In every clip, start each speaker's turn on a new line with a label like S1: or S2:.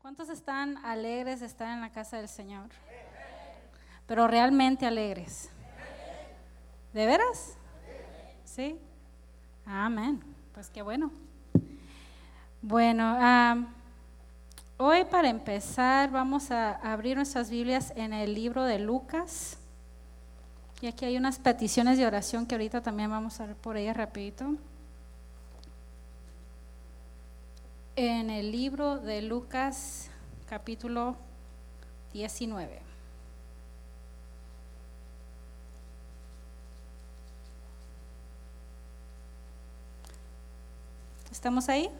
S1: ¿Cuántos están alegres de estar en la casa del Señor? Pero realmente alegres. ¿De veras? Sí. Amén. Pues qué bueno. Bueno, hoy para empezar vamos a abrir nuestras Biblias en el libro de Lucas. Y aquí hay unas peticiones de oración que ahorita también vamos a ver por ellas rapidito. En el libro de Lucas capítulo 19. ¿Estamos ahí?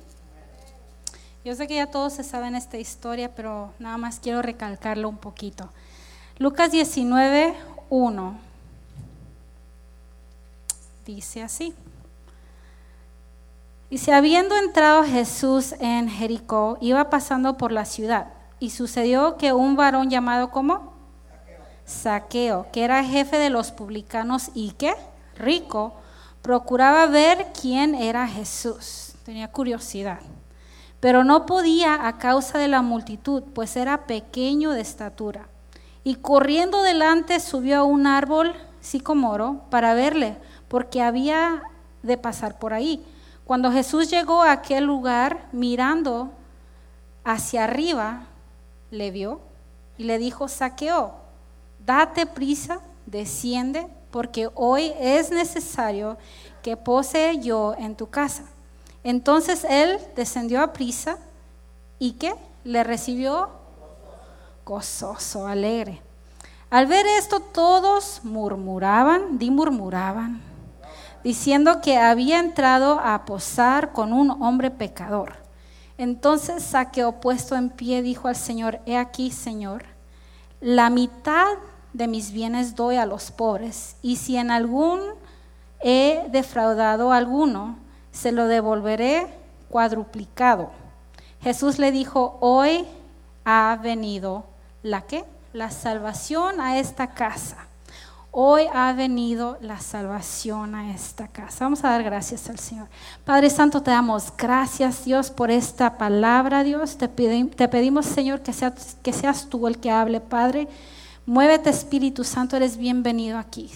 S1: Yo sé que ya todos se saben esta historia, pero nada más quiero recalcarlo un poquito. Lucas 19, 1. Dice así. Dice, habiendo entrado Jesús en Jericó, iba pasando por la ciudad, y sucedió que un varón llamado como Saqueo, que era jefe de los publicanos y que rico, procuraba ver quién era Jesús. Tenía curiosidad, pero no podía a causa de la multitud, pues era pequeño de estatura. Y corriendo delante subió a un árbol sicomoro para verle, porque había de pasar por ahí. Cuando Jesús llegó a aquel lugar, mirando hacia arriba, le vio y le dijo, saqueo, date prisa, desciende, porque hoy es necesario que pose yo en tu casa. Entonces él descendió a prisa y que le recibió gozoso, alegre. Al ver esto todos murmuraban, di murmuraban, diciendo que había entrado a posar con un hombre pecador. Entonces Saqueo puesto en pie dijo al Señor, he aquí, Señor, la mitad de mis bienes doy a los pobres, y si en algún he defraudado a alguno, se lo devolveré cuadruplicado. Jesús le dijo, hoy ha venido la que? La salvación a esta casa. Hoy ha venido la salvación a esta casa. Vamos a dar gracias al Señor. Padre Santo, te damos gracias, Dios, por esta palabra, Dios. Te, pedimos, Señor, que que seas tú el que hable, Padre. Muévete, Espíritu Santo, eres bienvenido aquí.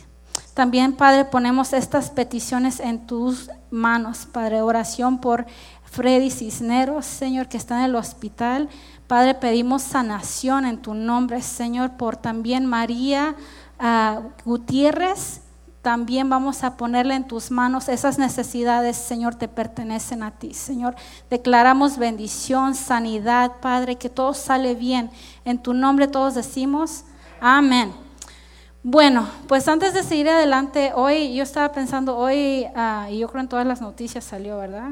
S1: También, Padre, ponemos estas peticiones en tus manos, Padre. Oración por Freddy Cisneros, Señor, que está en el hospital. Padre, pedimos sanación en tu nombre, Señor, por también María ah, Gutiérrez. También vamos a ponerle en tus manos esas necesidades, Señor, te pertenecen a ti, Señor. Declaramos bendición, sanidad, Padre, que todo sale bien. En tu nombre todos decimos, amén. Bueno, pues antes de seguir adelante, hoy yo estaba pensando, hoy, ah, y yo creo en todas las noticias salió, ¿verdad?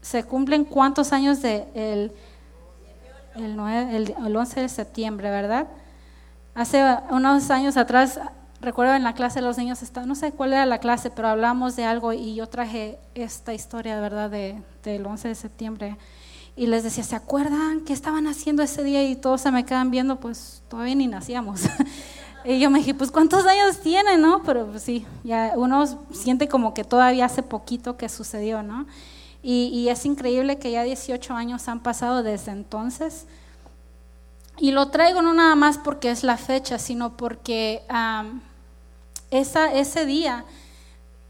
S1: Se cumplen cuántos años de el, el, el 11 de septiembre, ¿verdad? Hace unos años atrás, recuerdo en la clase de los niños, no sé cuál era la clase, pero hablamos de algo y yo traje esta historia, ¿verdad?, de, del 11 de septiembre. Y les decía, ¿se acuerdan qué estaban haciendo ese día? Y todos se me quedan viendo, pues todavía ni nacíamos. Y yo me dije, pues ¿cuántos años tiene, no? Pero pues, sí, ya uno siente como que todavía hace poquito que sucedió, ¿no? Y, es increíble que ya 18 años han pasado desde entonces. Y lo traigo no nada más porque es la fecha, sino porque esa, ese día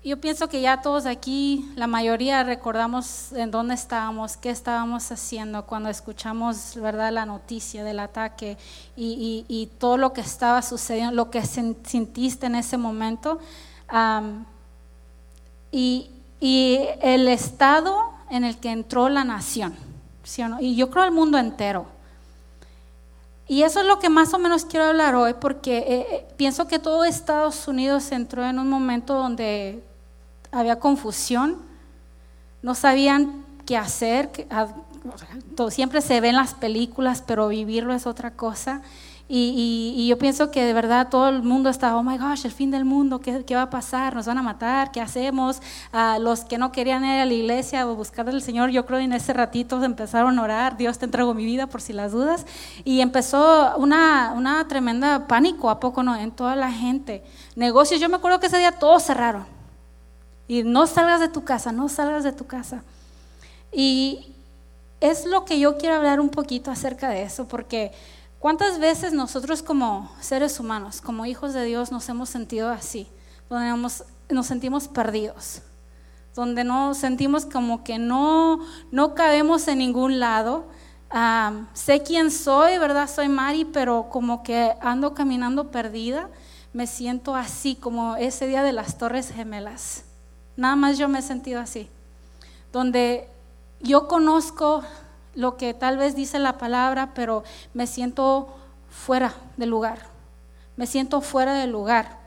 S1: yo pienso que ya todos aquí, la mayoría recordamos en dónde estábamos, qué estábamos haciendo cuando escuchamos ¿verdad? la noticia del ataque y, todo lo que estaba sucediendo, lo que sentiste en ese momento y, el estado en el que entró la nación, y yo creo el mundo entero. Y eso es lo que más o menos quiero hablar hoy, porque eh, eh, pienso que todo Estados Unidos entró en un momento donde había confusión, no sabían qué hacer, siempre se ven las películas, pero vivirlo es otra cosa. Y, yo pienso que de verdad todo el mundo está, oh my gosh, el fin del mundo, ¿qué, va a pasar? ¿Nos van a matar? ¿Qué hacemos? A los que no querían ir a la iglesia o buscar al Señor, yo creo que en ese ratito empezaron a orar, Dios te entrego mi vida por si las dudas. Y empezó una, una tremenda pánico, ¿a poco no? En toda la gente. Negocios, yo me acuerdo que ese día todos cerraron y no salgas de tu casa, no salgas de tu casa. Y, es lo que yo quiero hablar un poquito acerca de eso, porque ¿cuántas veces nosotros como seres humanos, como hijos de Dios, nos hemos sentido así? Donde nos sentimos perdidos, donde nos sentimos como que no, no cabemos en ningún lado. sé quién soy, ¿verdad? Soy Mari, pero como que ando caminando perdida, me siento así, como ese día de las Torres Gemelas. Nada más yo me he sentido así, donde yo conozco lo que tal vez dice la palabra, pero me siento fuera del lugar. Me siento fuera del lugar.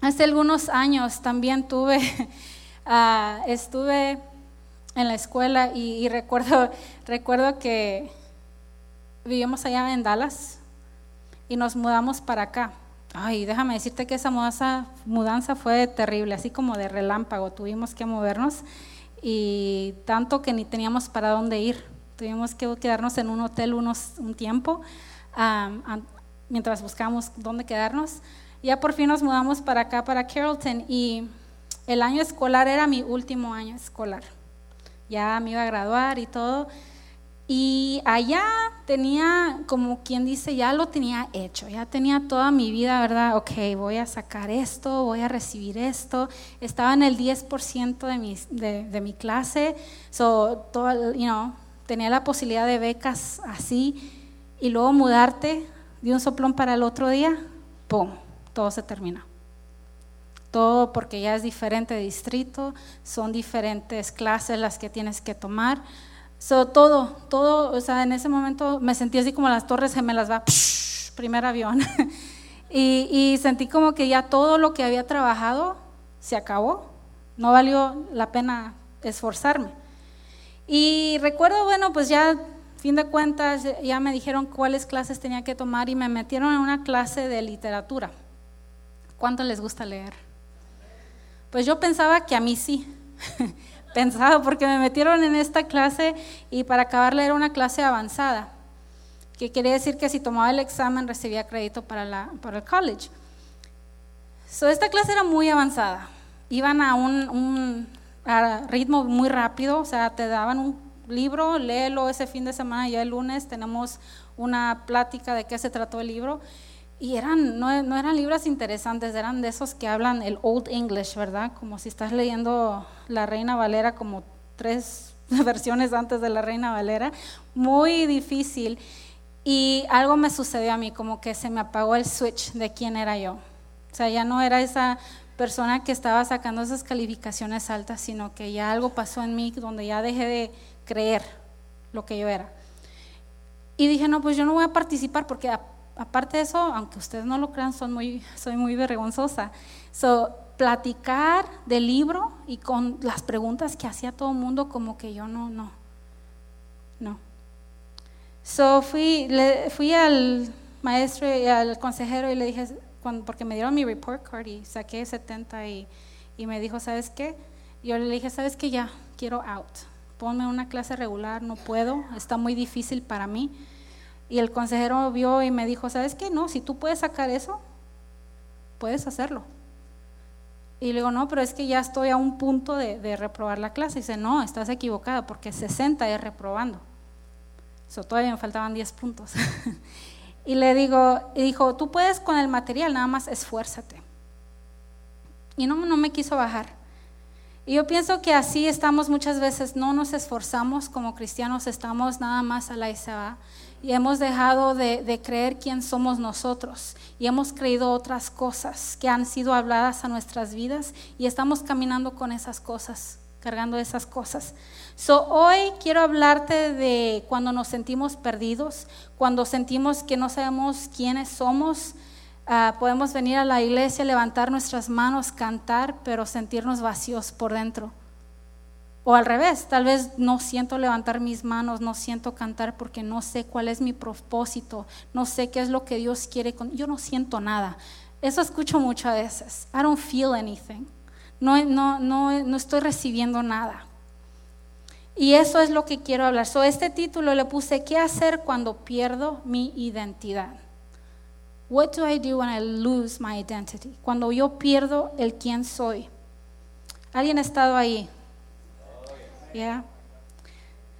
S1: Hace algunos años también tuve, ah, estuve en la escuela y, recuerdo, recuerdo que vivimos allá en Dallas y nos mudamos para acá. Ay, déjame decirte que esa mudanza, mudanza fue terrible, así como de relámpago. Tuvimos que movernos y tanto que ni teníamos para dónde ir. Tuvimos que quedarnos en un hotel unos, un tiempo mientras buscamos dónde quedarnos. Ya por fin nos mudamos para acá, para Carrollton, y el año escolar era mi último año escolar. Ya me iba a graduar y todo. Y allá tenía, como quien dice, ya lo tenía hecho, ya tenía toda mi vida, ¿verdad? Ok, voy a sacar esto, voy a recibir esto. Estaba en el 10% de mi, de, mi clase, so, todo, you know, tenía la posibilidad de becas así, y luego mudarte de un soplón para el otro día, ¡pum! Todo se termina. Todo porque ya es diferente distrito, son diferentes clases las que tienes que tomar todo, todo, o sea, en ese momento me sentí así como las torres gemelas, va, primer avión. y, y sentí como que ya todo lo que había trabajado se acabó, no valió la pena esforzarme. Y recuerdo, bueno, pues ya, fin de cuentas, ya me dijeron cuáles clases tenía que tomar y me metieron en una clase de literatura. ¿Cuánto les gusta leer? Pues yo pensaba que a mí sí. pensado porque me metieron en esta clase y para acabarla era una clase avanzada, que quería decir que si tomaba el examen recibía crédito para, la, para el college. So, esta clase era muy avanzada, iban a un, ritmo muy rápido, o sea, te daban un libro, léelo ese fin de semana, ya el lunes tenemos una plática de qué se trató el libro y eran, no, no, eran libros interesantes, eran de esos que hablan el Old English, ¿verdad? Como si estás leyendo La Reina Valera, como tres versiones antes de La Reina Valera. Muy difícil. Y algo me sucedió a mí, como que se me apagó el switch de quién era yo. O sea, ya no era esa persona que estaba sacando esas calificaciones altas, sino que ya algo pasó en mí donde ya dejé de creer lo que yo era. Y dije, no, pues yo no voy a participar porque aparte de eso, aunque ustedes no lo crean, soy muy vergonzosa. So, platicar del libro y con las preguntas que hacía todo el mundo, como que yo no, no, no. So, fui, fui al maestro y al consejero y le dije, porque me dieron mi report card y saqué 70 y, y me dijo, ¿sabes qué? Yo le dije, ¿sabes qué? Ya, quiero out. Ponme una clase regular, no puedo, está muy difícil para mí. Y el consejero vio y me dijo, ¿sabes qué? No, si tú puedes sacar eso, puedes hacerlo. Y le digo, no, pero es que ya estoy a un punto de, reprobar la clase. Y dice, no, estás equivocada porque 60 es reprobando. Eso todavía me faltaban 10 puntos. y le digo, y dijo, tú puedes con el material, nada más esfuérzate. Y no, no me quiso bajar. Y yo pienso que así estamos muchas veces, no nos esforzamos como cristianos, estamos nada más a la y y hemos dejado de, creer quién somos nosotros y hemos creído otras cosas que han sido habladas a nuestras vidas y estamos caminando con esas cosas, cargando esas cosas. So, hoy quiero hablarte de cuando nos sentimos perdidos, cuando sentimos que no sabemos quiénes somos. Ah, podemos venir a la iglesia, levantar nuestras manos, cantar, pero sentirnos vacíos por dentro. O al revés, tal vez no siento levantar mis manos, no siento cantar porque no sé cuál es mi propósito, no sé qué es lo que Dios quiere con... Yo no siento nada. Eso escucho muchas veces. I don't feel anything. No, no, no, no estoy recibiendo nada. Y eso es lo que quiero hablar. So, este título le puse, ¿qué hacer cuando pierdo mi identidad? What do I do when I lose my identity? Cuando yo pierdo el quién soy. ¿Alguien ha estado ahí? Yeah.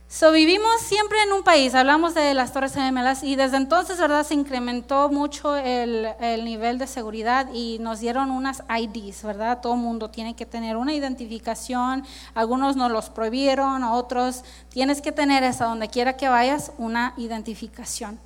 S1: So, vivimos siempre en un país, hablamos de las Torres Gemelas y desde entonces, ¿verdad? Se incrementó mucho el, el, nivel de seguridad y nos dieron unas IDs, ¿verdad? Todo mundo tiene que tener una identificación, algunos nos los prohibieron, otros tienes que tener esa, donde quiera que vayas, una identificación.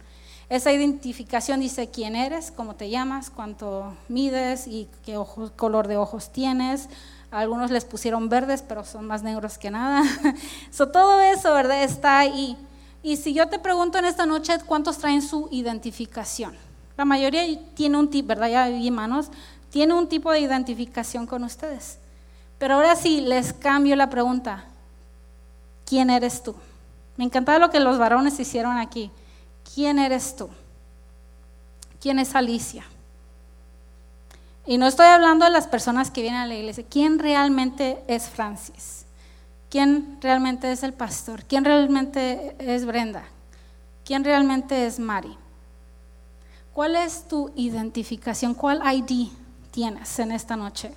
S1: Esa identificación dice quién eres, cómo te llamas, cuánto mides y qué color de ojos tienes algunos les pusieron verdes, pero son más negros que nada. so, todo eso, ¿verdad? Está ahí. Y si yo te pregunto en esta noche, ¿cuántos traen su identificación? La mayoría tiene un tipo, ¿verdad? Ya vi manos, tiene un tipo de identificación con ustedes. Pero ahora sí, les cambio la pregunta. ¿Quién eres tú? Me encantaba lo que los varones hicieron aquí. ¿Quién eres tú? ¿Quién es Alicia? Y no estoy hablando de las personas que vienen a la iglesia. ¿Quién realmente es Francis? ¿Quién realmente es el pastor? ¿Quién realmente es Brenda? ¿Quién realmente es Mari? ¿Cuál es tu identificación? ¿Cuál ID tienes en esta noche?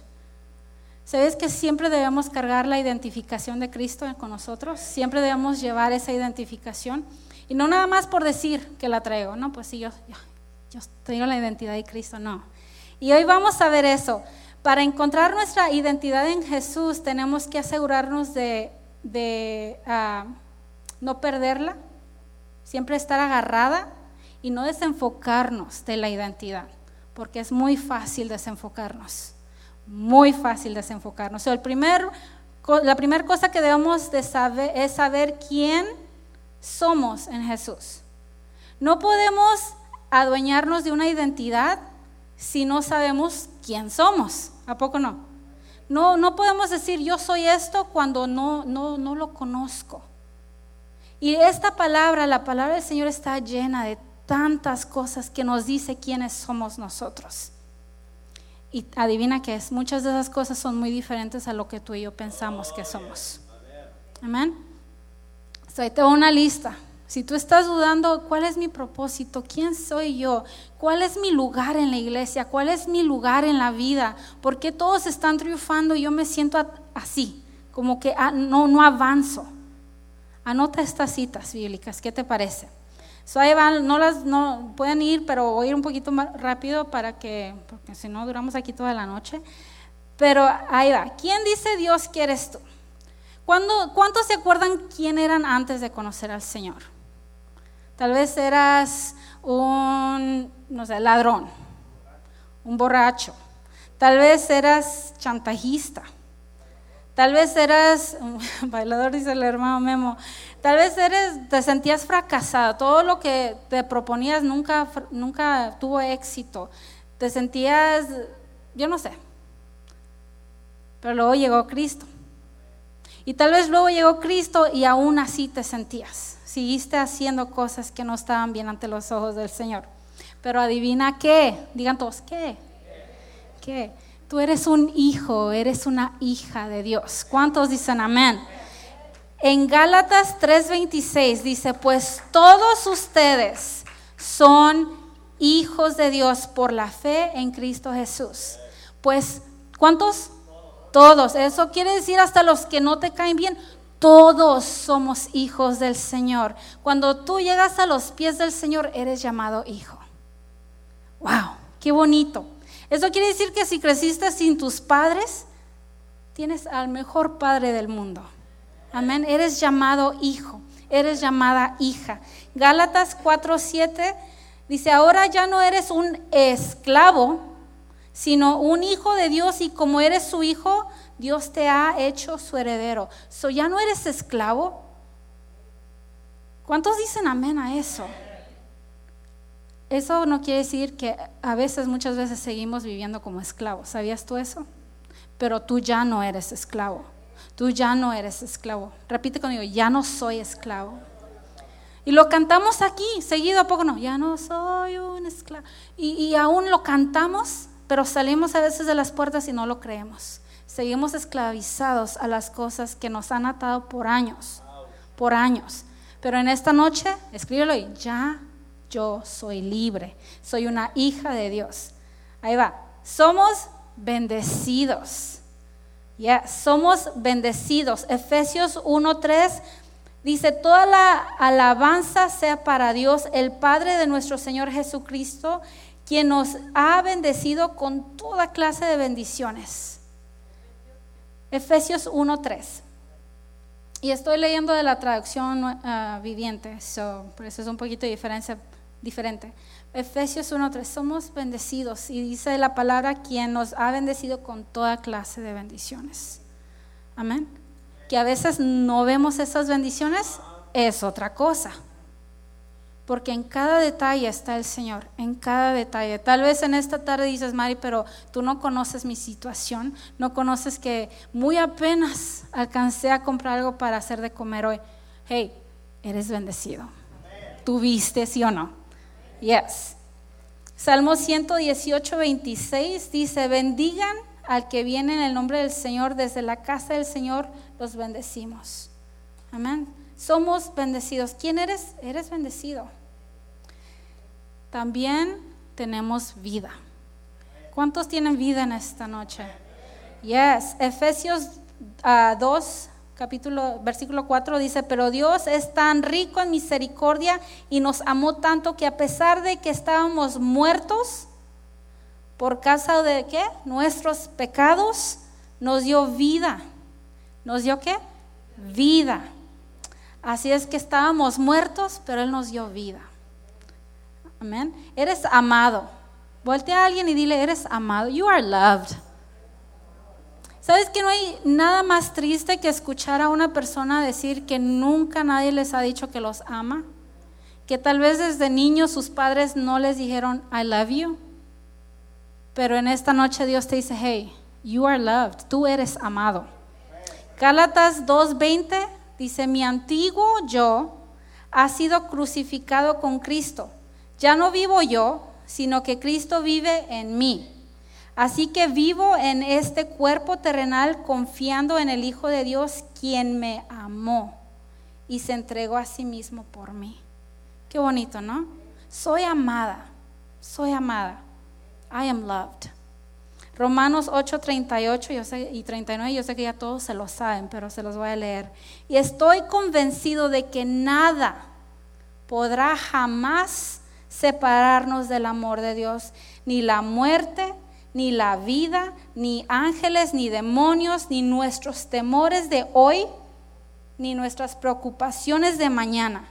S1: ¿Sabes que siempre debemos cargar la identificación de Cristo con nosotros? Siempre debemos llevar esa identificación. Y no nada más por decir que la traigo, no, pues sí, yo, yo, yo traigo la identidad de Cristo, no. Y hoy vamos a ver eso. Para encontrar nuestra identidad en Jesús tenemos que asegurarnos de, ah, no perderla, siempre estar agarrada y no desenfocarnos de la identidad, porque es muy fácil desenfocarnos, muy fácil desenfocarnos. el primer, la primera cosa que debemos de saber es saber quién somos en Jesús. No podemos adueñarnos de una identidad si no sabemos quién somos. ¿A poco no? No, no podemos decir yo soy esto cuando no, no, no lo conozco. Y esta palabra, la palabra del Señor está llena de tantas cosas que nos dice quiénes somos nosotros. Y adivina que es, muchas de esas cosas son muy diferentes a lo que tú y yo pensamos que somos. Amén. So, ahí tengo una lista. Si tú estás dudando, ¿cuál es mi propósito? ¿Quién soy yo? ¿Cuál es mi lugar en la iglesia? ¿Cuál es mi lugar en la vida? ¿Por qué todos están triunfando y yo me siento así? Como que ah, no, no avanzo. Anota estas citas bíblicas, ¿qué te parece? So ahí van, no las no pueden ir, pero voy a ir un poquito más rápido para que, porque si no duramos aquí toda la noche. Pero ahí va. ¿Quién dice Dios que eres tú? ¿Cuántos se acuerdan quién eran antes de conocer al Señor? Tal vez eras un, no sé, ladrón, un borracho. Tal vez eras chantajista. Tal vez eras, bailador dice el hermano Memo, tal vez eres, te sentías fracasado, todo lo que te proponías nunca, nunca tuvo éxito, te sentías, yo no sé, pero luego llegó Cristo. Y tal vez luego llegó Cristo y aún así te sentías seguiste haciendo cosas que no estaban bien ante los ojos del Señor. Pero adivina qué, digan todos, ¿qué? ¿Qué? Tú eres un hijo, eres una hija de Dios. ¿Cuántos dicen amén? En Gálatas 3:26 dice, pues todos ustedes son hijos de Dios por la fe en Cristo Jesús. Pues, ¿cuántos? Todos. Eso quiere decir hasta los que no te caen bien. Todos somos hijos del Señor. Cuando tú llegas a los pies del Señor, eres llamado hijo. ¡Wow! ¡Qué bonito! Eso quiere decir que si creciste sin tus padres, tienes al mejor padre del mundo. Amén. Eres llamado hijo, eres llamada hija. Gálatas 4:7 dice, ahora ya no eres un esclavo, sino un hijo de Dios y como eres su hijo, Dios te ha hecho su heredero. So ya no eres esclavo. ¿Cuántos dicen amén a eso? Eso no quiere decir que a veces, muchas veces seguimos viviendo como esclavos. ¿Sabías tú eso? Pero tú ya no eres esclavo. Tú ya no eres esclavo. Repite conmigo, ya no soy esclavo. Y lo cantamos aquí, seguido a poco no, ya no soy un esclavo. Y, y aún lo cantamos, pero salimos a veces de las puertas y no lo creemos. Seguimos esclavizados a las cosas que nos han atado por años, por años. Pero en esta noche, escríbelo y ya yo soy libre, soy una hija de Dios. Ahí va, somos bendecidos. Ya, somos bendecidos. Efesios 1:3 Dice, toda la alabanza sea para Dios, el Padre de nuestro Señor Jesucristo, quien nos ha bendecido con toda clase de bendiciones. Efesios 1.3. Y estoy leyendo de la traducción uh, viviente, so, por eso es un poquito diferencia, diferente. Efesios 1.3, somos bendecidos y dice la palabra quien nos ha bendecido con toda clase de bendiciones. Amén. Que a veces no vemos esas bendiciones es otra cosa. Porque en cada detalle está el Señor, en cada detalle. Tal vez en esta tarde dices, Mari, pero tú no conoces mi situación, no conoces que muy apenas alcancé a comprar algo para hacer de comer hoy. Hey, eres bendecido. ¿Tuviste, sí o no? Yes. Salmo 118, 26 dice, bendigan al que viene en el nombre del Señor, desde la casa del Señor los bendecimos. Amén. Somos bendecidos. ¿Quién eres? Eres bendecido. También tenemos vida. ¿Cuántos tienen vida en esta noche? Yes. Efesios 2, ah, capítulo, versículo 4 dice, pero Dios es tan rico en misericordia y nos amó tanto que a pesar de que estábamos muertos por causa de qué? Nuestros pecados, nos dio vida. ¿Nos dio qué? Vida. Así es que estábamos muertos, pero Él nos dio vida. Amén. Eres amado. Voltea a alguien y dile, eres amado. You are loved. ¿Sabes que no hay nada más triste que escuchar a una persona decir que nunca nadie les ha dicho que los ama? Que tal vez desde niños sus padres no les dijeron, I love you. Pero en esta noche Dios te dice, hey, you are loved, tú eres amado. Gálatas 2.20 dice, mi antiguo yo ha sido crucificado con Cristo. Ya no vivo yo, sino que Cristo vive en mí. Así que vivo en este cuerpo terrenal confiando en el Hijo de Dios, quien me amó y se entregó a sí mismo por mí. Qué bonito, ¿no? Soy amada, soy amada. I am loved. Romanos 8, 38 yo sé, y 39, yo sé que ya todos se lo saben, pero se los voy a leer. Y estoy convencido de que nada podrá jamás separarnos del amor de Dios, ni la muerte, ni la vida, ni ángeles, ni demonios, ni nuestros temores de hoy, ni nuestras preocupaciones de mañana.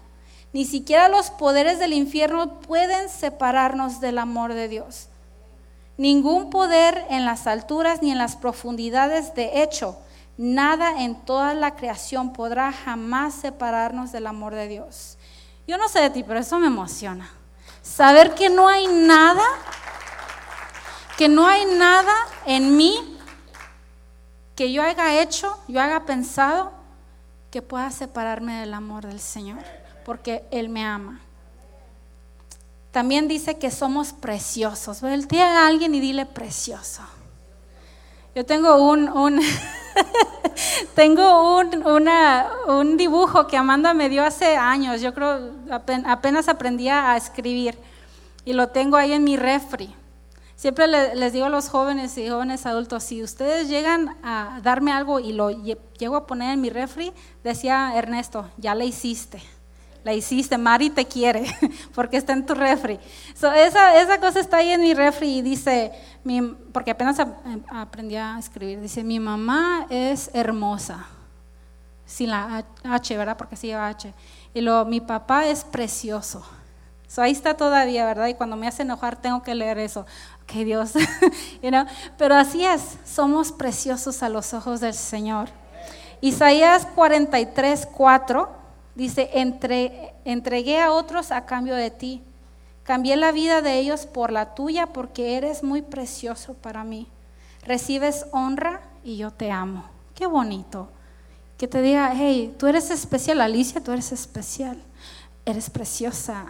S1: Ni siquiera los poderes del infierno pueden separarnos del amor de Dios. Ningún poder en las alturas ni en las profundidades, de hecho, nada en toda la creación podrá jamás separarnos del amor de Dios. Yo no sé de ti, pero eso me emociona. Saber que no hay nada que no hay nada en mí que yo haya hecho, yo haya pensado, que pueda separarme del amor del Señor, porque Él me ama. También dice que somos preciosos. Voltea a alguien y dile precioso. Yo tengo un, un tengo un, un dibujo que Amanda me dio hace años. Yo creo apenas aprendí a escribir y lo tengo ahí en mi refri. Siempre les digo a los jóvenes y jóvenes adultos, si ustedes llegan a darme algo y lo llego a poner en mi refri, decía Ernesto, ya la hiciste, la hiciste, Mari te quiere, porque está en tu refri. esa, esa cosa está ahí en mi refri y dice, porque apenas aprendí a escribir, dice, mi mamá es hermosa, sin la H, ¿verdad? Porque sí lleva H. Y luego, mi papá es precioso. ahí está todavía, ¿verdad? Y cuando me hace enojar tengo que leer eso que Dios, pero así es, somos preciosos a los ojos del Señor. Isaías 43, 4 dice, Entre, entregué a otros a cambio de ti, cambié la vida de ellos por la tuya porque eres muy precioso para mí. Recibes honra y yo te amo. Qué bonito. Que te diga, hey, tú eres especial, Alicia, tú eres especial, eres preciosa,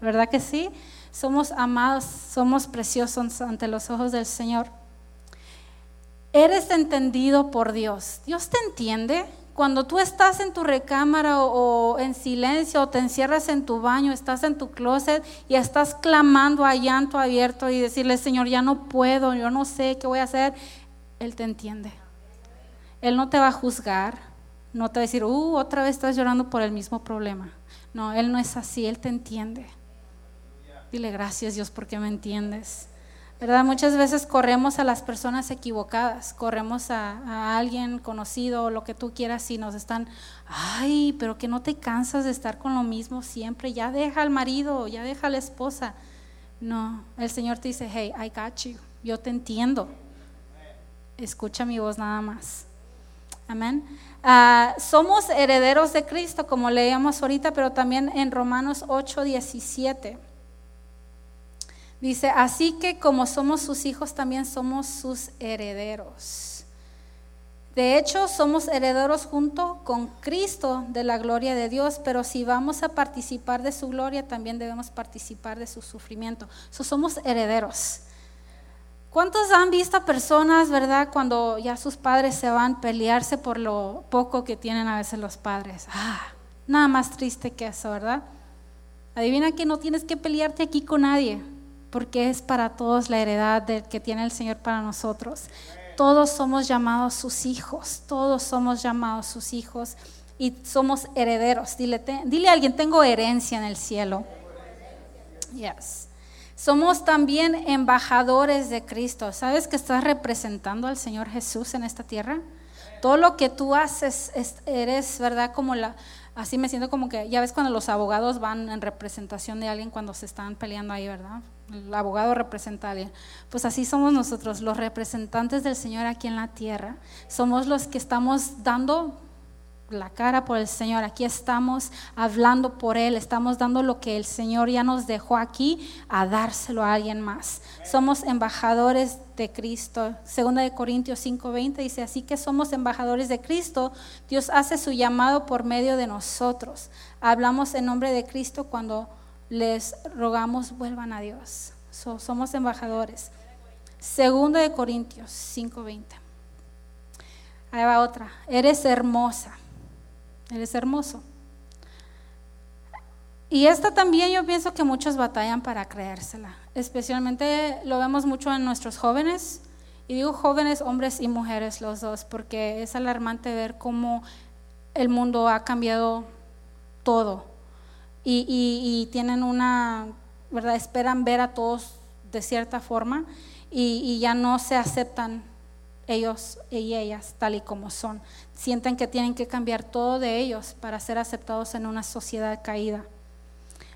S1: ¿verdad que sí? somos amados, somos preciosos ante los ojos del Señor. Eres entendido por Dios. Dios te entiende. Cuando tú estás en tu recámara o, en silencio o te encierras en tu baño, estás en tu closet y estás clamando a llanto abierto y decirle, Señor, ya no puedo, yo no sé qué voy a hacer, Él te entiende. Él no te va a juzgar, No te va a decir, uh, otra vez estás llorando por el mismo problema. No, Él no es así, Él te entiende. Dile gracias Dios porque me entiendes. ¿Verdad? Muchas veces corremos a las personas equivocadas, corremos a, alguien conocido o lo que tú quieras y nos están, ay, pero que no te cansas de estar con lo mismo siempre, ya deja al marido, ya deja a la esposa. No, el Señor te dice, hey, I got you, yo te entiendo. Escucha mi voz nada más. Amén. Ah, somos herederos de Cristo, como leíamos ahorita, pero también en Romanos 8, 17. Dice, así que como somos sus hijos, también somos sus herederos. De hecho, somos herederos junto con Cristo de la gloria de Dios, pero si vamos a participar de su gloria, también debemos participar de su sufrimiento. somos herederos. ¿Cuántos han visto personas, verdad, cuando ya sus padres se van a pelearse por lo poco que tienen a veces los padres? Ah, nada más triste que eso, ¿verdad? Adivina que no tienes que pelearte aquí con nadie porque es para todos la heredad que tiene el Señor para nosotros. Todos somos llamados sus hijos, todos somos llamados sus hijos y somos herederos. Dile, dile a alguien, tengo herencia en el cielo. Yes. Somos también embajadores de Cristo. ¿Sabes que estás representando al Señor Jesús en esta tierra? Todo lo que tú haces, eres, ¿verdad? Como la, así me siento como que, ya ves cuando los abogados van en representación de alguien cuando se están peleando ahí, ¿verdad? El abogado representa a alguien. Pues así somos nosotros, los representantes del Señor aquí en la tierra. Somos los que estamos dando la cara por el Señor. Aquí estamos hablando por Él, estamos dando lo que el Señor ya nos dejó aquí a dárselo a alguien más. Somos embajadores de Cristo. Segunda de Corintios 5:20 dice, así que somos embajadores de Cristo. Dios hace su llamado por medio de nosotros. Hablamos en nombre de Cristo cuando les rogamos vuelvan a Dios. somos embajadores. Segundo de Corintios 5:20. Ahí va otra. Eres hermosa. Eres hermoso. Y esta también yo pienso que muchos batallan para creérsela. Especialmente lo vemos mucho en nuestros jóvenes. Y digo jóvenes, hombres y mujeres los dos, porque es alarmante ver cómo el mundo ha cambiado todo y, tienen una, ¿verdad? Esperan ver a todos de cierta forma y, ya no se aceptan ellos y ellas tal y como son. Sienten que tienen que cambiar todo de ellos para ser aceptados en una sociedad caída.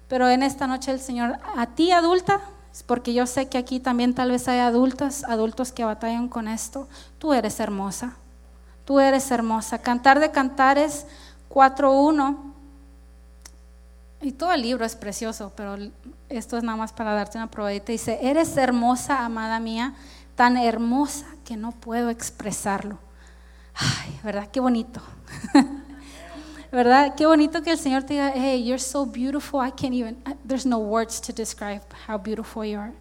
S1: Pero en esta noche el Señor, a ti adulta, porque yo sé que aquí también tal vez hay adultas, adultos que batallan con esto, tú eres hermosa, tú eres hermosa. Cantar de Cantares 4.1 y todo el libro es precioso, pero esto es nada más para darte una probadita. Dice, eres hermosa, amada mía, tan hermosa que no puedo expresarlo. Ay, ¿verdad? Qué bonito. ¿Verdad? Qué bonito que el Señor te diga, hey, you're so beautiful, I can't even, there's no words to describe how beautiful you are.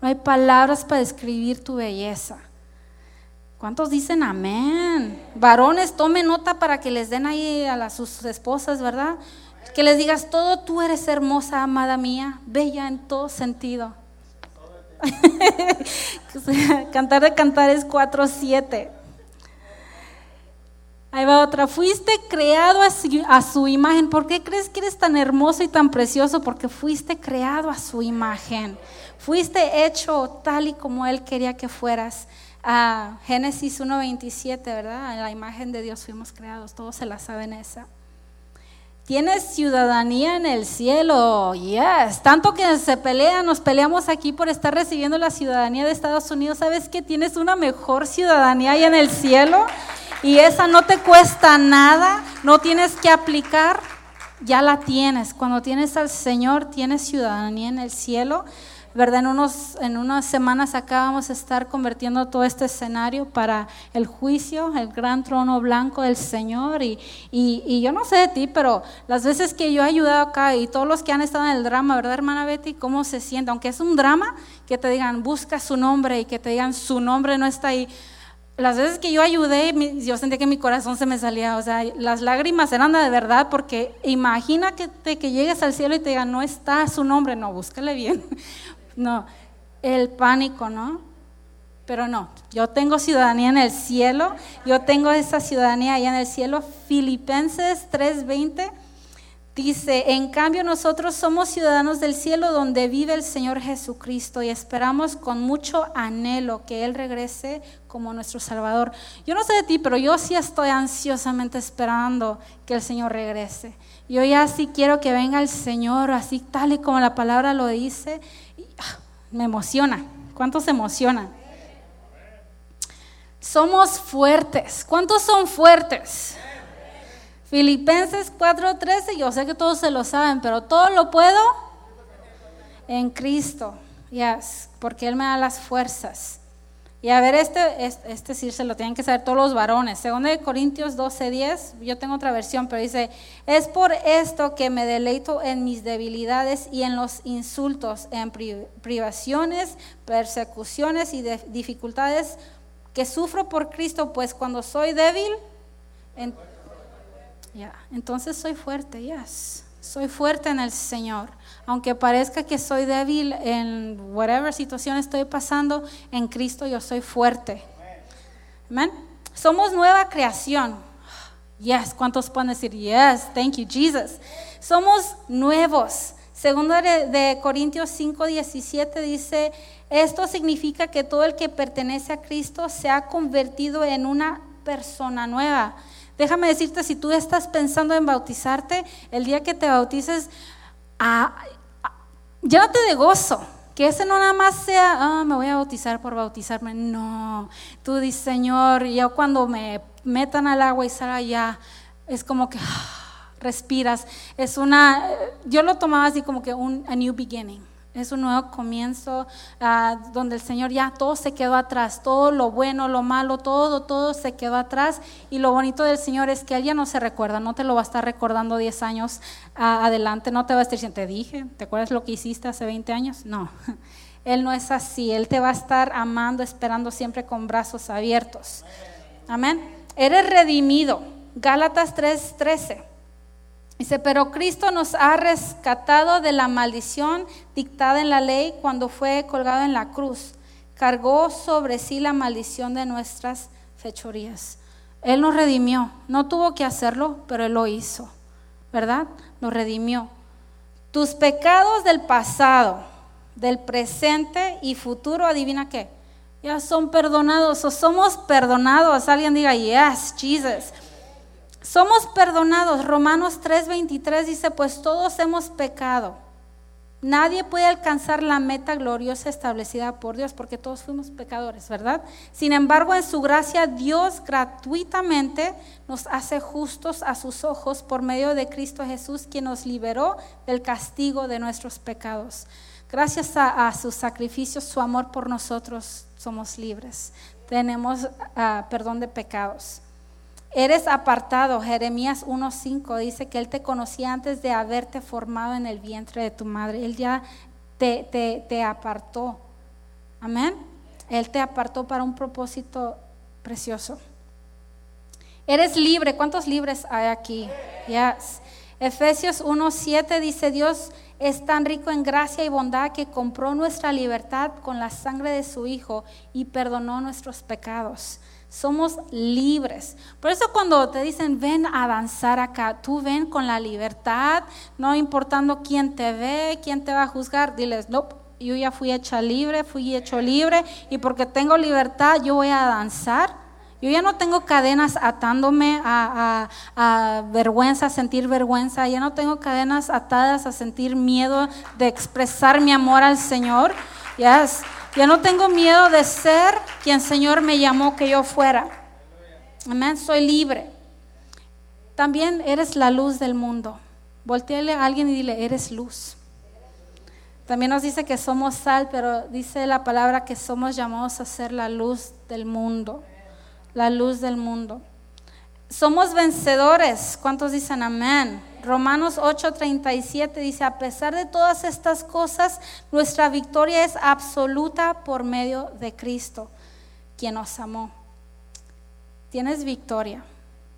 S1: No hay palabras para describir tu belleza. ¿Cuántos dicen amén? Varones, tomen nota para que les den ahí a sus esposas, ¿verdad? Que les digas, todo tú eres hermosa, amada mía, bella en todo sentido. Cantar de Cantares 4.7. Ahí va otra. Fuiste creado a su, imagen. ¿Por qué crees que eres tan hermoso y tan precioso? Porque fuiste creado a su imagen. Fuiste hecho tal y como Él quería que fueras. A Génesis 1.27, ¿verdad? En la imagen de Dios fuimos creados. Todos se la saben esa. Tienes ciudadanía en el cielo, yes. Tanto que se pelean, nos peleamos aquí por estar recibiendo la ciudadanía de Estados Unidos. ¿Sabes que tienes una mejor ciudadanía ahí en el cielo? Y esa no te cuesta nada, no tienes que aplicar, ya la tienes. Cuando tienes al Señor, tienes ciudadanía en el cielo. ¿Verdad? En, unos, en unas semanas acá vamos a estar convirtiendo todo este escenario para el juicio, el gran trono blanco del Señor. Y, y, yo no sé de ti, pero las veces que yo he ayudado acá y todos los que han estado en el drama, ¿verdad, hermana Betty? ¿Cómo se siente? Aunque es un drama, que te digan, busca su nombre y que te digan, su nombre no está ahí las veces que yo ayudé, yo sentí que mi corazón se me salía, o sea, las lágrimas eran de verdad, porque imagina que, que llegues al cielo y te digan, no está su nombre, no, búscale bien, no, el pánico, ¿no? Pero no, yo tengo ciudadanía en el cielo, yo tengo esa ciudadanía allá en el cielo. Filipenses 3:20 dice, en cambio nosotros somos ciudadanos del cielo donde vive el Señor Jesucristo y esperamos con mucho anhelo que Él regrese como nuestro Salvador. Yo no sé de ti, pero yo sí estoy ansiosamente esperando que el Señor regrese. Yo ya sí quiero que venga el Señor, así tal y como la palabra lo dice. Me emociona. ¿Cuántos se emocionan? Somos fuertes. ¿Cuántos son fuertes? Filipenses 4:13, yo sé que todos se lo saben, pero todo lo puedo en Cristo. Yes, porque Él me da las fuerzas. Y a ver, este, este, sí se lo tienen que saber todos los varones. Según de Corintios 12:10, yo tengo otra versión, pero dice, es por esto que me deleito en mis debilidades y en los insultos, en privaciones, persecuciones y dificultades que sufro por Cristo, pues cuando soy débil, entonces soy fuerte, yes. Soy fuerte en el Señor. Aunque parezca que soy débil en whatever situación estoy pasando, en Cristo yo soy fuerte. Amén. Somos nueva creación. Yes, ¿cuántos pueden decir yes? Thank you, Jesus. Somos nuevos. Segundo de, Corintios 5, 17 dice, esto significa que todo el que pertenece a Cristo se ha convertido en una persona nueva. Déjame decirte, si tú estás pensando en bautizarte, el día que te bautices, ah, llévate de gozo. Que ese no nada más sea, ah, me voy a bautizar por bautizarme. No, tú dices, Señor, yo cuando me metan al agua y salga ya, es como que respiras. Es una, yo lo tomaba así como que un a new beginning. Es un nuevo comienzo ah, donde el Señor ya todo se quedó atrás, todo lo bueno, lo malo, todo, todo se quedó atrás. Y lo bonito del Señor es que Él ya no se recuerda, no te lo va a estar recordando 10 años ah, adelante, no te va a estar diciendo, te dije, ¿te acuerdas lo que hiciste hace 20 años? No, Él no es así, Él te va a estar amando, esperando siempre con brazos abiertos. Amén. Eres redimido. Gálatas 3:13. Dice, pero Cristo nos ha rescatado de la maldición dictada en la ley cuando fue colgado en la cruz. Cargó sobre sí la maldición de nuestras fechorías. Él nos redimió. No tuvo que hacerlo, pero Él lo hizo. ¿Verdad? Nos redimió. Tus pecados del pasado, del presente y futuro, adivina qué. Ya son perdonados o somos perdonados. Alguien diga, yes, Jesus. Somos perdonados. Romanos 3:23 dice, pues todos hemos pecado. Nadie puede alcanzar la meta gloriosa establecida por Dios porque todos fuimos pecadores, ¿verdad? Sin embargo, en su gracia Dios gratuitamente nos hace justos a sus ojos por medio de Cristo Jesús, quien nos liberó del castigo de nuestros pecados. Gracias a, su sacrificio, su amor por nosotros, somos libres. Tenemos ah, perdón de pecados. Eres apartado, Jeremías 1.5 dice que Él te conocía antes de haberte formado en el vientre de tu madre. Él ya te, te, te apartó. Amén. Él te apartó para un propósito precioso. Eres libre. ¿Cuántos libres hay aquí? Yes. Efesios 1.7 dice, Dios es tan rico en gracia y bondad que compró nuestra libertad con la sangre de su Hijo y perdonó nuestros pecados. Somos libres. Por eso cuando te dicen, ven a danzar acá, tú ven con la libertad, no importando quién te ve, quién te va a juzgar, diles, no, yo ya fui hecha libre, fui hecho libre y porque tengo libertad yo voy a danzar. Yo ya no tengo cadenas atándome a, a, vergüenza, a sentir vergüenza. Ya no tengo cadenas atadas a sentir miedo de expresar mi amor al Señor. Yes. Ya no tengo miedo de ser quien Señor me llamó que yo fuera. Amén, soy libre. También eres la luz del mundo. Volteale a alguien y dile, eres luz. También nos dice que somos sal, pero dice la palabra que somos llamados a ser la luz del mundo. La luz del mundo. Somos vencedores. ¿Cuántos dicen amén? Romanos 8:37 dice, a pesar de todas estas cosas, nuestra victoria es absoluta por medio de Cristo, quien nos amó. Tienes victoria.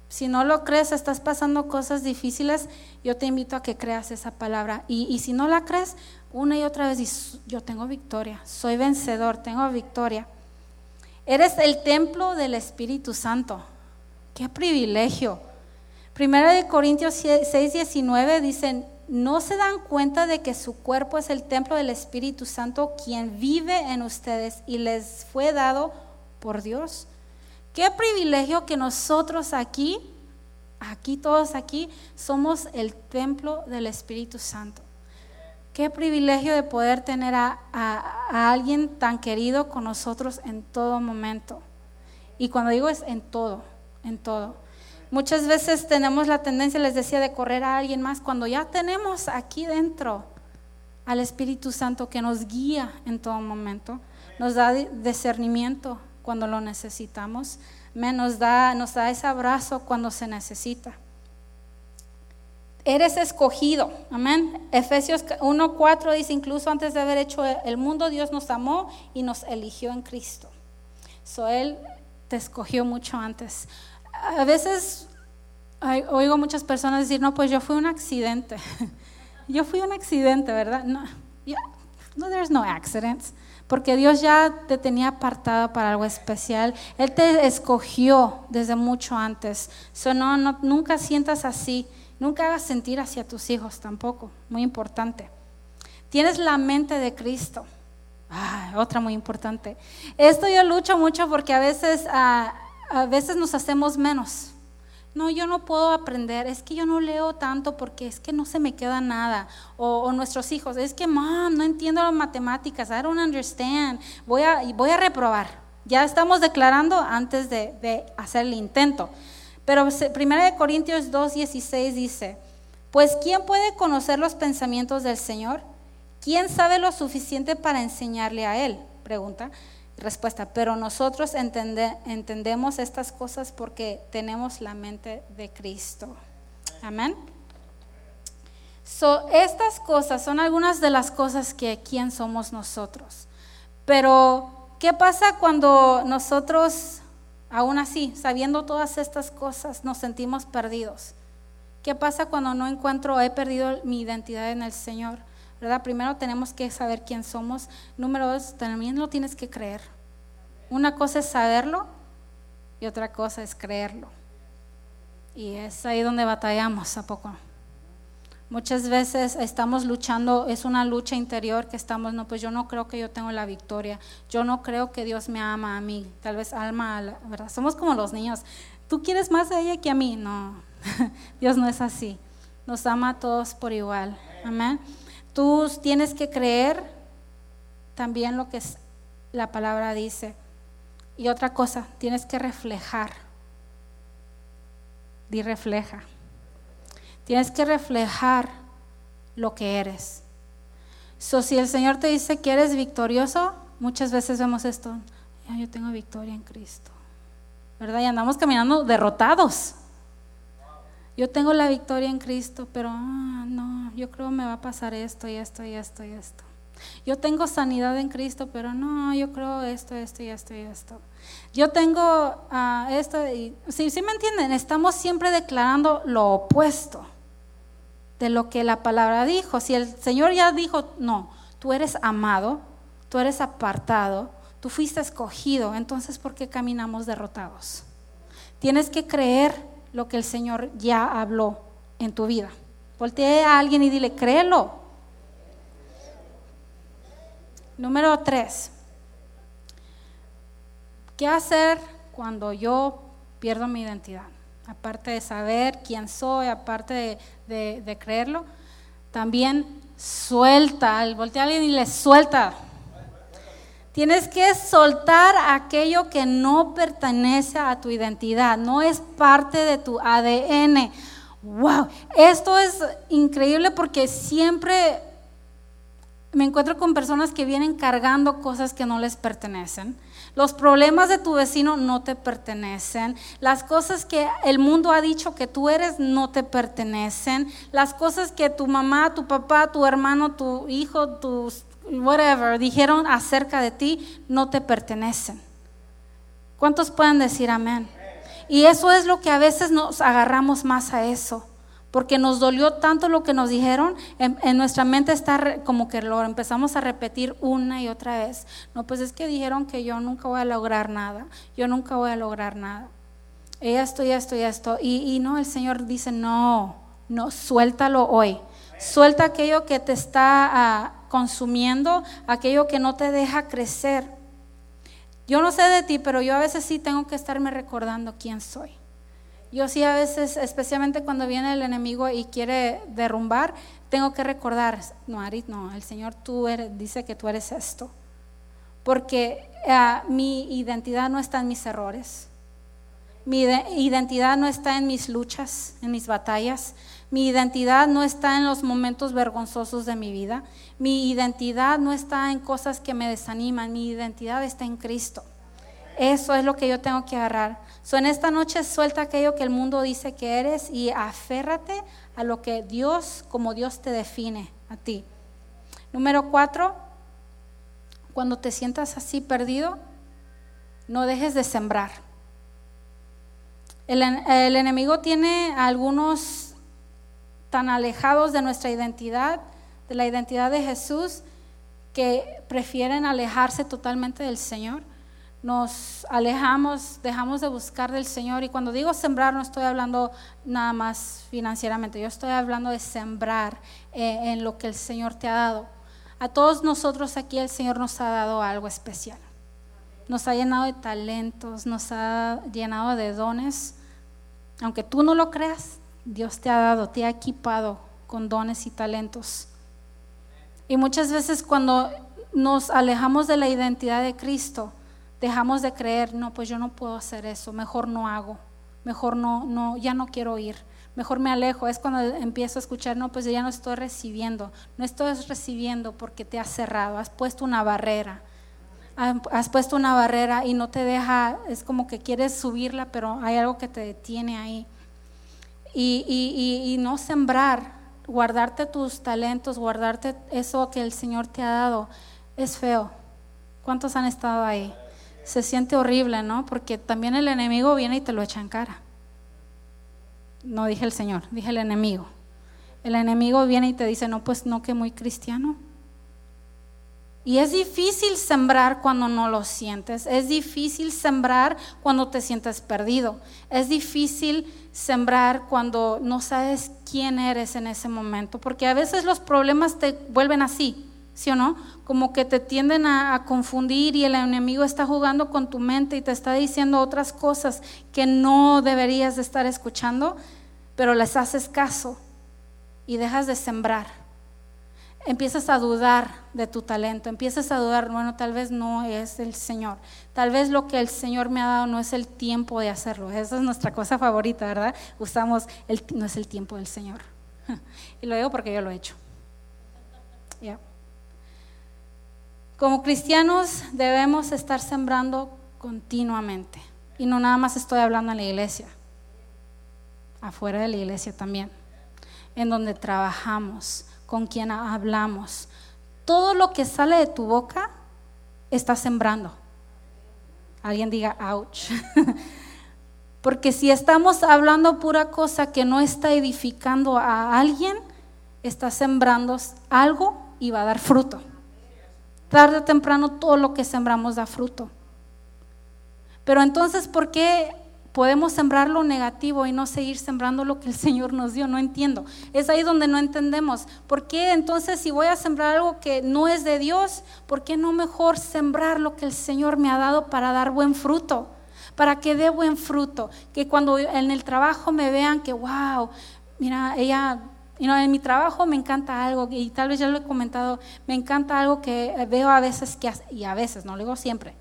S1: Si no lo crees, estás pasando cosas difíciles, yo te invito a que creas esa palabra. Y, y si no la crees, una y otra vez, yo tengo victoria, soy vencedor, tengo victoria. Eres el templo del Espíritu Santo. Qué privilegio. Primera de Corintios 6, 19 dicen, ¿no se dan cuenta de que su cuerpo es el templo del Espíritu Santo, quien vive en ustedes y les fue dado por Dios? Qué privilegio que nosotros aquí, aquí todos aquí, somos el templo del Espíritu Santo. Qué privilegio de poder tener a, alguien tan querido con nosotros en todo momento. Y cuando digo es en todo, en todo. Muchas veces tenemos la tendencia, les decía, de correr a alguien más cuando ya tenemos aquí dentro al Espíritu Santo que nos guía en todo momento, nos da discernimiento cuando lo necesitamos, nos da, nos da ese abrazo cuando se necesita. Eres escogido, amén. Efesios 1.4 dice, incluso antes de haber hecho el mundo, Dios nos amó y nos eligió en Cristo. So, Él te escogió mucho antes. A veces oigo muchas personas decir, no, pues yo fui un accidente. yo fui un accidente, ¿verdad? No, no, there's no accidents. Porque Dios ya te tenía apartado para algo especial. Él te escogió desde mucho antes. So, no, no, nunca sientas así. Nunca hagas sentir hacia tus hijos tampoco, muy importante. Tienes la mente de Cristo. Ah, otra muy importante. Esto yo lucho mucho porque a veces, a, veces nos hacemos menos. No, yo no puedo aprender, es que yo no leo tanto porque es que no se me queda nada. O, nuestros hijos, es que, mom, no entiendo las matemáticas, I don't understand, voy a, voy a reprobar. Ya estamos declarando antes de, de hacer el intento. Pero 1 Corintios 2.16 dice, pues ¿quién puede conocer los pensamientos del Señor? ¿Quién sabe lo suficiente para enseñarle a Él? Pregunta. Respuesta, pero nosotros entendemos estas cosas porque tenemos la mente de Cristo. Amén. So, estas cosas son algunas de las cosas que quién somos nosotros. Pero, ¿qué pasa cuando nosotros Aún así, sabiendo todas estas cosas, nos sentimos perdidos. ¿Qué pasa cuando no encuentro, he perdido mi identidad en el Señor? ¿Verdad? Primero tenemos que saber quién somos. Número dos, también lo tienes que creer. Una cosa es saberlo y otra cosa es creerlo. Y es ahí donde batallamos, ¿a poco? Muchas veces estamos luchando, es una lucha interior que estamos, no, pues yo no creo que yo tengo la victoria, yo no creo que Dios me ama a mí, tal vez alma, ¿verdad? Somos como los niños, tú quieres más a ella que a mí, no, Dios no es así, nos ama a todos por igual, amén. Tú tienes que creer también lo que la palabra dice. Y otra cosa, tienes que reflejar. Di refleja. Tienes que reflejar lo que eres. So, si el Señor te dice que eres victorioso, muchas veces vemos esto, yo tengo victoria en Cristo. ¿Verdad? Y andamos caminando derrotados. Yo tengo la victoria en Cristo, pero ah, no, yo creo me va a pasar esto y esto y esto y esto. Yo tengo sanidad en Cristo, pero no, yo creo esto, esto y esto y esto. Yo tengo ah, esto y, ¿sí, ¿sí me entienden? Estamos siempre declarando lo opuesto de lo que la palabra dijo. Si el Señor ya dijo, no, tú eres amado, tú eres apartado, tú fuiste escogido, entonces ¿por qué caminamos derrotados? Tienes que creer lo que el Señor ya habló en tu vida. Voltee a alguien y dile, créelo. Número tres. ¿Qué hacer cuando yo pierdo mi identidad? aparte de saber quién soy, aparte de, creerlo, también suelta, voltea a alguien y le suelta. Tienes que soltar aquello que no pertenece a tu identidad, no es parte de tu ADN. Wow, esto es increíble porque siempre me encuentro con personas que vienen cargando cosas que no les pertenecen los problemas de tu vecino no te pertenecen. Las cosas que el mundo ha dicho que tú eres no te pertenecen. Las cosas que tu mamá, tu papá, tu hermano, tu hijo, tus whatever dijeron acerca de ti no te pertenecen. ¿Cuántos pueden decir amén? Y eso es lo que a veces nos agarramos más a eso. porque nos dolió tanto lo que nos dijeron, en, nuestra mente está como que lo empezamos a repetir una y otra vez. No, pues es que dijeron que yo nunca voy a lograr nada, yo nunca voy a lograr nada. Y esto, y esto, y esto. Y, no, el Señor dice, no, no, suéltalo hoy. Suelta aquello que te está ah, consumiendo, aquello que no te deja crecer. Yo no sé de ti, pero yo a veces sí tengo que estarme recordando quién soy. Yo sí a veces, especialmente cuando viene el enemigo y quiere derrumbar, tengo que recordar, no, Arit, no, el Señor tú eres, dice que tú eres esto. Porque ah, mi identidad no está en mis errores. Mi identidad no está en mis luchas, en mis batallas. Mi identidad no está en los momentos vergonzosos de mi vida. Mi identidad no está en cosas que me desaniman. Mi identidad está en Cristo. Eso es lo que yo tengo que agarrar. So, en esta noche suelta aquello que el mundo dice que eres y aférrate a lo que Dios, como Dios te define a ti. Número cuatro, cuando te sientas así perdido, no dejes de sembrar. El, el enemigo tiene algunos tan alejados de nuestra identidad, de la identidad de Jesús, que prefieren alejarse totalmente del Señor nos alejamos, dejamos de buscar del Señor. Y cuando digo sembrar, no estoy hablando nada más financieramente, yo estoy hablando de sembrar eh, en lo que el Señor te ha dado. A todos nosotros aquí el Señor nos ha dado algo especial. Nos ha llenado de talentos, nos ha llenado de dones. Aunque tú no lo creas, Dios te ha dado, te ha equipado con dones y talentos. Y muchas veces cuando nos alejamos de la identidad de Cristo, dejamos de creer, no, pues yo no puedo hacer eso, mejor no hago, mejor no, no, ya no quiero ir, mejor me alejo. Es cuando empiezo a escuchar, no, pues ya no estoy recibiendo, no estoy recibiendo porque te has cerrado, has puesto una barrera, has puesto una barrera y no te deja, es como que quieres subirla, pero hay algo que te detiene ahí. Y, y, y no sembrar, guardarte tus talentos, guardarte eso que el Señor te ha dado, es feo. ¿Cuántos han estado ahí? se siente horrible, ¿no? Porque también el enemigo viene y te lo echa en cara. No dije el Señor, dije el enemigo. El enemigo viene y te dice, no, pues no, que muy cristiano. Y es difícil sembrar cuando no lo sientes. Es difícil sembrar cuando te sientes perdido. Es difícil sembrar cuando no sabes quién eres en ese momento. Porque a veces los problemas te vuelven así. ¿sí o no? Como que te tienden a, confundir y el enemigo está jugando con tu mente y te está diciendo otras cosas que no deberías de estar escuchando, pero les haces caso y dejas de sembrar. Empiezas a dudar de tu talento, empiezas a dudar, bueno, tal vez no es el Señor, tal vez lo que el Señor me ha dado no es el tiempo de hacerlo. Esa es nuestra cosa favorita, ¿verdad? Usamos, el, no es el tiempo del Señor. y lo digo porque yo lo he hecho. Ya. Como cristianos debemos estar sembrando continuamente. Y no nada más estoy hablando en la iglesia, afuera de la iglesia también, en donde trabajamos, con quien hablamos. Todo lo que sale de tu boca está sembrando. Alguien diga, ouch. Porque si estamos hablando pura cosa que no está edificando a alguien, está sembrando algo y va a dar fruto. Tarde o temprano todo lo que sembramos da fruto. Pero entonces, ¿por qué podemos sembrar lo negativo y no seguir sembrando lo que el Señor nos dio? No entiendo. Es ahí donde no entendemos. ¿Por qué entonces si voy a sembrar algo que no es de Dios, ¿por qué no mejor sembrar lo que el Señor me ha dado para dar buen fruto? Para que dé buen fruto. Que cuando en el trabajo me vean que, wow, mira, ella y no, en mi trabajo me encanta algo, y tal vez ya lo he comentado, me encanta algo que veo a veces, que, y a veces, no lo digo siempre,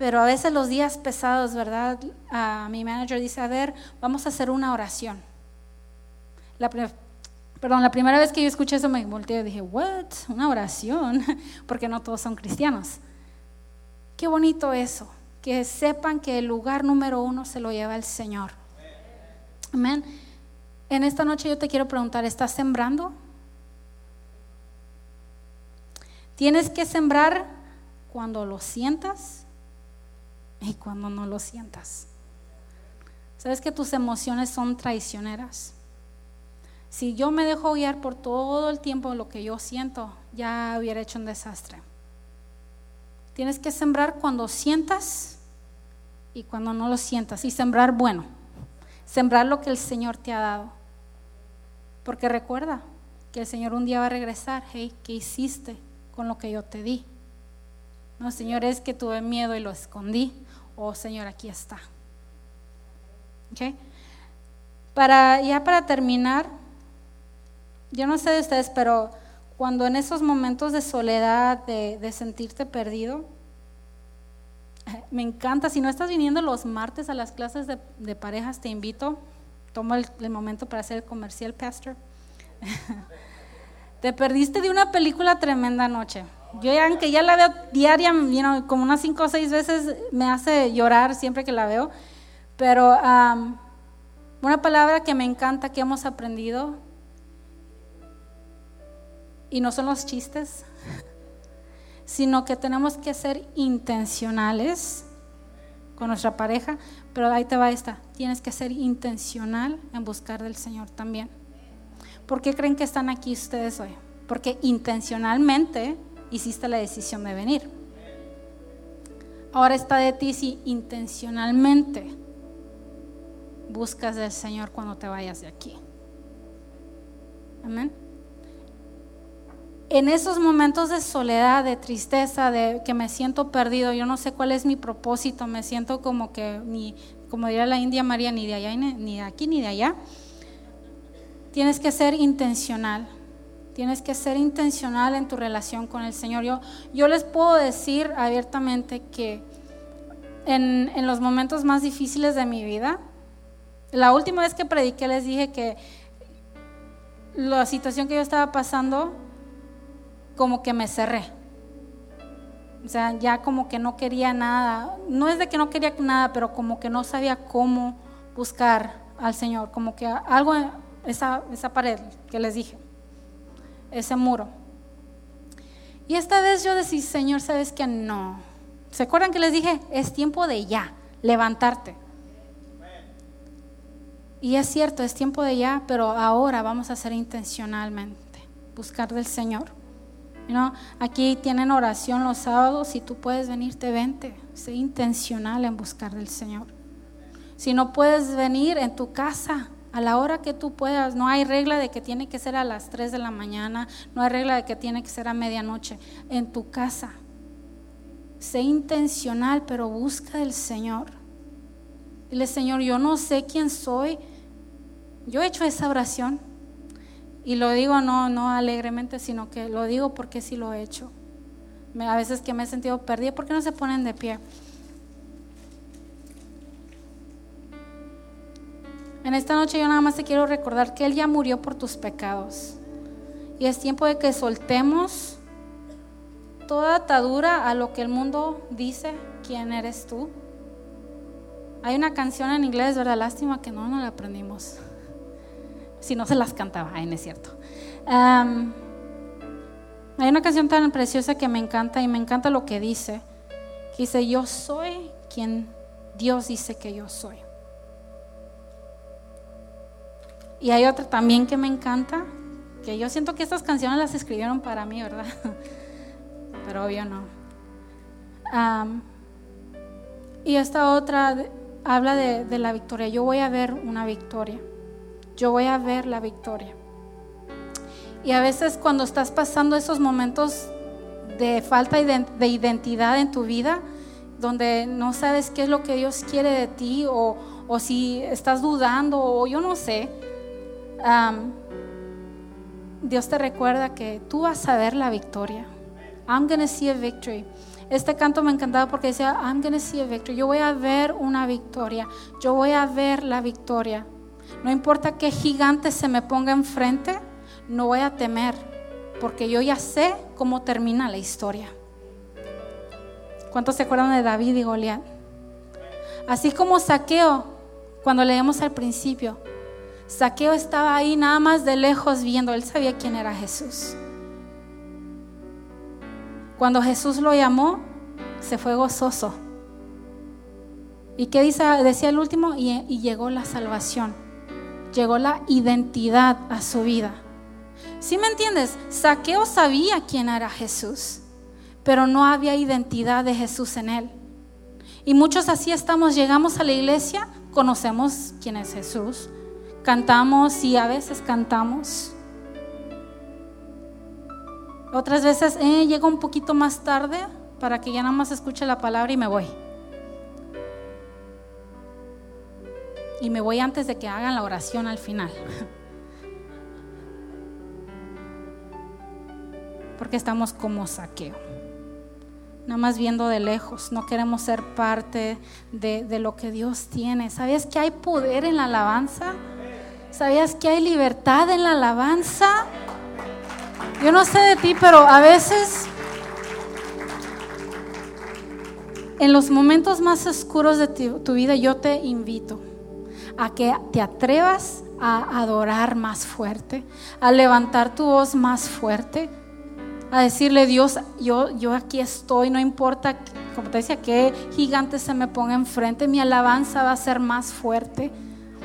S1: pero a veces los días pesados, ¿verdad? Mi manager dice, a ver, vamos a hacer una oración. Perdón, la primera vez que yo escuché eso me volteé y dije, ¿what? ¿Una oración? Porque no todos son cristianos. Qué bonito eso, que sepan que el lugar número uno se lo lleva el Señor. Amén. En esta noche yo te quiero preguntar, ¿estás sembrando? Tienes que sembrar cuando lo sientas y cuando no lo sientas. ¿Sabes que tus emociones son traicioneras? Si yo me dejo guiar por todo el tiempo lo que yo siento, ya hubiera hecho un desastre. Tienes que sembrar cuando sientas y cuando no lo sientas. Y sembrar bueno. Sembrar lo que el Señor te ha dado. Porque recuerda que el Señor un día va a regresar. Hey, ¿qué hiciste con lo que yo te di? No, Señor, es que tuve miedo y lo escondí. Oh, Señor, aquí está. ¿Okay? Para, ya para terminar, yo no sé de ustedes, pero cuando en esos momentos de soledad, de, sentirte perdido, me encanta, si no estás viniendo los martes a las clases de, parejas, te invito, tomo el, momento para hacer el comercial, Pastor. te perdiste de una película tremenda noche. Yo ya, ya la veo diaria, como unas cinco o seis veces, me hace llorar siempre que la veo. Pero una palabra que me encanta, que hemos aprendido, y no son los chistes, sino que tenemos que ser intencionales con nuestra pareja, pero ahí te va esta, tienes que ser intencional en buscar del Señor también. ¿Por qué creen que están aquí ustedes hoy? Porque intencionalmente hiciste la decisión de venir. Ahora está de ti si intencionalmente buscas del Señor cuando te vayas de aquí. Amén en esos momentos de soledad, de tristeza, de que me siento perdido, yo no sé cuál es mi propósito, me siento como que ni, como diría la India María, ni de allá, ni de aquí, ni de allá. Tienes que ser intencional. Tienes que ser intencional en tu relación con el Señor. Yo, yo les puedo decir abiertamente que en, en los momentos más difíciles de mi vida, la última vez que prediqué les dije que la situación que yo estaba pasando como que me cerré. O sea, ya como que no quería nada. No es de que no quería nada, pero como que no sabía cómo buscar al Señor. Como que algo, esa, esa pared que les dije, ese muro. Y esta vez yo decía, Señor, ¿sabes que No. ¿Se acuerdan que les dije? Es tiempo de ya, levantarte. Y es cierto, es tiempo de ya, pero ahora vamos a hacer intencionalmente, buscar del Señor. Aquí tienen oración los sábados, si tú puedes venirte, vente, sé intencional en buscar del Señor. Si no puedes venir en tu casa, a la hora que tú puedas, no hay regla de que tiene que ser a las 3 de la mañana, no hay regla de que tiene que ser a medianoche, en tu casa. Sé intencional, pero busca del Señor. Dile, Señor, yo no sé quién soy. Yo he hecho esa oración. Y lo digo no, no alegremente, sino que lo digo porque sí lo he hecho. a veces que me he sentido perdida, ¿por qué no se ponen de pie? En esta noche yo nada más te quiero recordar que Él ya murió por tus pecados. Y es tiempo de que soltemos toda atadura a lo que el mundo dice, quién eres tú. Hay una canción en inglés, ¿verdad? Lástima que no nos la aprendimos si no se las cantaba, ay, no es cierto. hay una canción tan preciosa que me encanta y me encanta lo que dice, que dice, yo soy quien Dios dice que yo soy. Y hay otra también que me encanta, que yo siento que estas canciones las escribieron para mí, ¿verdad? Pero obvio no. y esta otra habla de la victoria. Yo voy a ver una victoria yo voy a ver la victoria. Y a veces cuando estás pasando esos momentos de falta de identidad en tu vida, donde no sabes qué es lo que Dios quiere de ti o, si estás dudando o yo no sé, Dios te recuerda que tú vas a ver la victoria. I'm gonna see a victory. Este canto me encantaba porque decía, I'm gonna see a victory. Yo voy a ver una victoria. Yo voy a ver la victoria. No importa qué gigante se me ponga enfrente, no voy a temer, porque yo ya sé cómo termina la historia. ¿Cuántos se acuerdan de David y Goliat? Así como Saqueo, cuando leemos al principio, Saqueo estaba ahí nada más de lejos viendo, él sabía quién era Jesús. Cuando Jesús lo llamó, se fue gozoso. ¿Y qué dice, decía el último? y llegó la salvación. llegó la identidad a su vida. ¿Sí me entiendes? Saqueo sabía quién era Jesús, pero no había identidad de Jesús en él. Y muchos así estamos, llegamos a la iglesia, conocemos quién es Jesús, cantamos y a veces cantamos. Otras veces eh, llego un poquito más tarde para que ya nada más escuche la palabra y me voy. Y me voy antes de que hagan la oración al final. Porque estamos como saqueo. Nada más viendo de lejos. No queremos ser parte de, de lo que Dios tiene. ¿Sabías que hay poder en la alabanza? ¿Sabías que hay libertad en la alabanza? Yo no sé de ti, pero a veces en los momentos más oscuros de tu, vida yo te invito a que te atrevas a adorar más fuerte, a levantar tu voz más fuerte, a decirle, Dios, yo, yo aquí estoy, no importa, como te decía, que gigante se me ponga enfrente, mi alabanza va a ser más fuerte.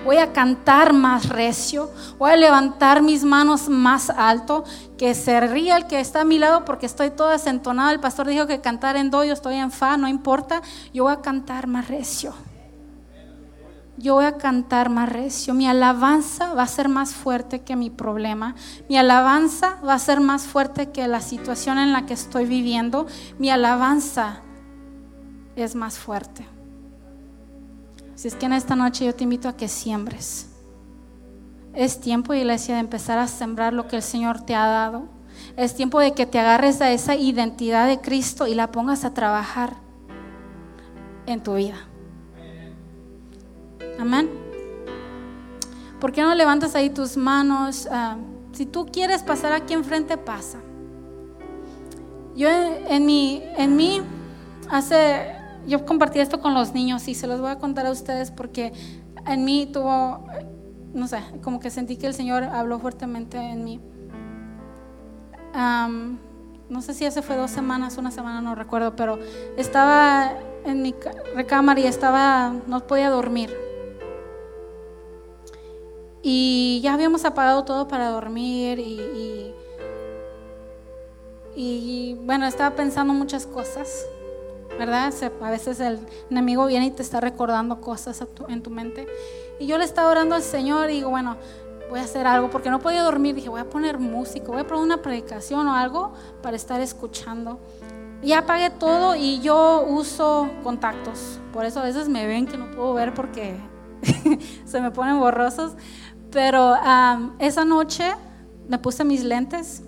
S1: Voy a cantar más recio, voy a levantar mis manos más alto, que se ría el que está a mi lado porque estoy toda desentonada. El pastor dijo que cantar en do, yo estoy en fa, no importa, yo voy a cantar más recio yo voy a cantar más recio. Mi alabanza va a ser más fuerte que mi problema. Mi alabanza va a ser más fuerte que la situación en la que estoy viviendo. Mi alabanza es más fuerte. Si es que en esta noche yo te invito a que siembres. Es tiempo, iglesia, de empezar a sembrar lo que el Señor te ha dado. Es tiempo de que te agarres a esa identidad de Cristo y la pongas a trabajar en tu vida. Amén. ¿Por qué no levantas ahí tus manos? Ah, si tú quieres pasar aquí enfrente, pasa. Yo en mi, en mí, hace, yo compartí esto con los niños y se los voy a contar a ustedes porque en mí tuvo, no sé, como que sentí que el Señor habló fuertemente en mí. no sé si hace fue dos semanas, una semana, no recuerdo, pero estaba en mi recámara y estaba, no podía dormir. Y ya habíamos apagado todo para dormir y, y, bueno, estaba pensando muchas cosas, ¿verdad? A veces el enemigo viene y te está recordando cosas en tu mente. Y yo le estaba orando al Señor y digo, bueno, voy a hacer algo, porque no podía dormir. Dije, voy a poner música, voy a poner una predicación o algo para estar escuchando. Y apagué todo y yo uso contactos. Por eso a veces me ven que no puedo ver porque se me ponen borrosos. Pero esa noche me puse mis lentes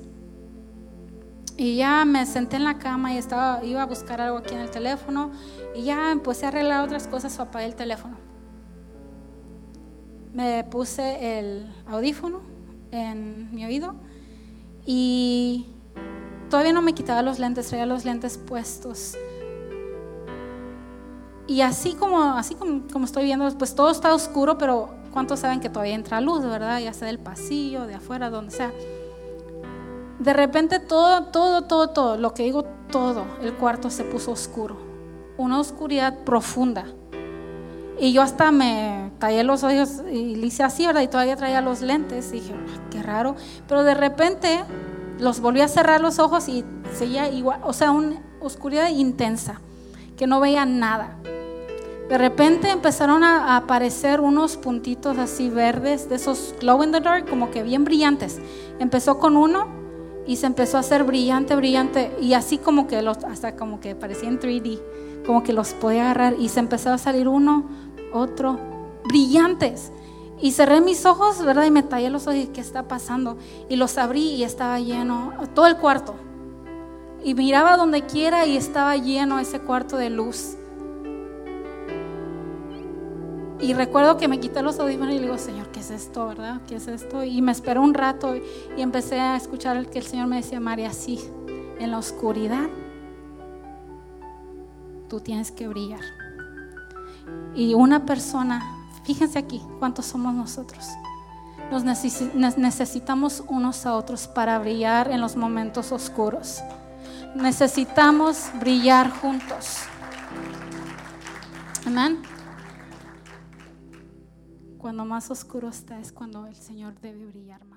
S1: y ya me senté en la cama y estaba, iba a buscar algo aquí en el teléfono y ya empecé a arreglar otras cosas o apagué el teléfono. Me puse el audífono en mi oído y todavía no me quitaba los lentes, traía los lentes puestos. Y así como, así como, como estoy viendo, pues todo está oscuro, pero ¿Cuántos saben que todavía entra luz, verdad? Ya sea del pasillo, de afuera, donde sea. De repente todo, todo, todo, todo, lo que digo todo, el cuarto se puso oscuro. Una oscuridad profunda. Y yo hasta me tallé los ojos y le hice así, ¿verdad? Y todavía traía los lentes. Y dije, ah, qué raro. Pero de repente los volví a cerrar los ojos y seguía igual, o sea, una oscuridad intensa, que no veía nada. De repente empezaron a, aparecer unos puntitos así verdes, de esos glow in the dark, como que bien brillantes. Empezó con uno y se empezó a hacer brillante, brillante, y así como que los, hasta como que parecía en 3D, como que los podía agarrar, y se empezó a salir uno, otro, brillantes. Y cerré mis ojos, ¿verdad? Y me tallé los ojos y ¿qué está pasando? Y los abrí y estaba lleno, todo el cuarto. Y miraba donde quiera y estaba lleno ese cuarto de luz. Y recuerdo que me quité los audífonos y le digo, Señor, ¿qué es esto, verdad? ¿Qué es esto? Y me esperó un rato y empecé a escuchar que el Señor me decía, María, sí, en la oscuridad tú tienes que brillar. Y una persona, fíjense aquí, ¿cuántos somos nosotros? Nos necesitamos unos a otros para brillar en los momentos oscuros. Necesitamos brillar juntos. Amén. Cuando más oscuro está es cuando el Señor debe brillar más.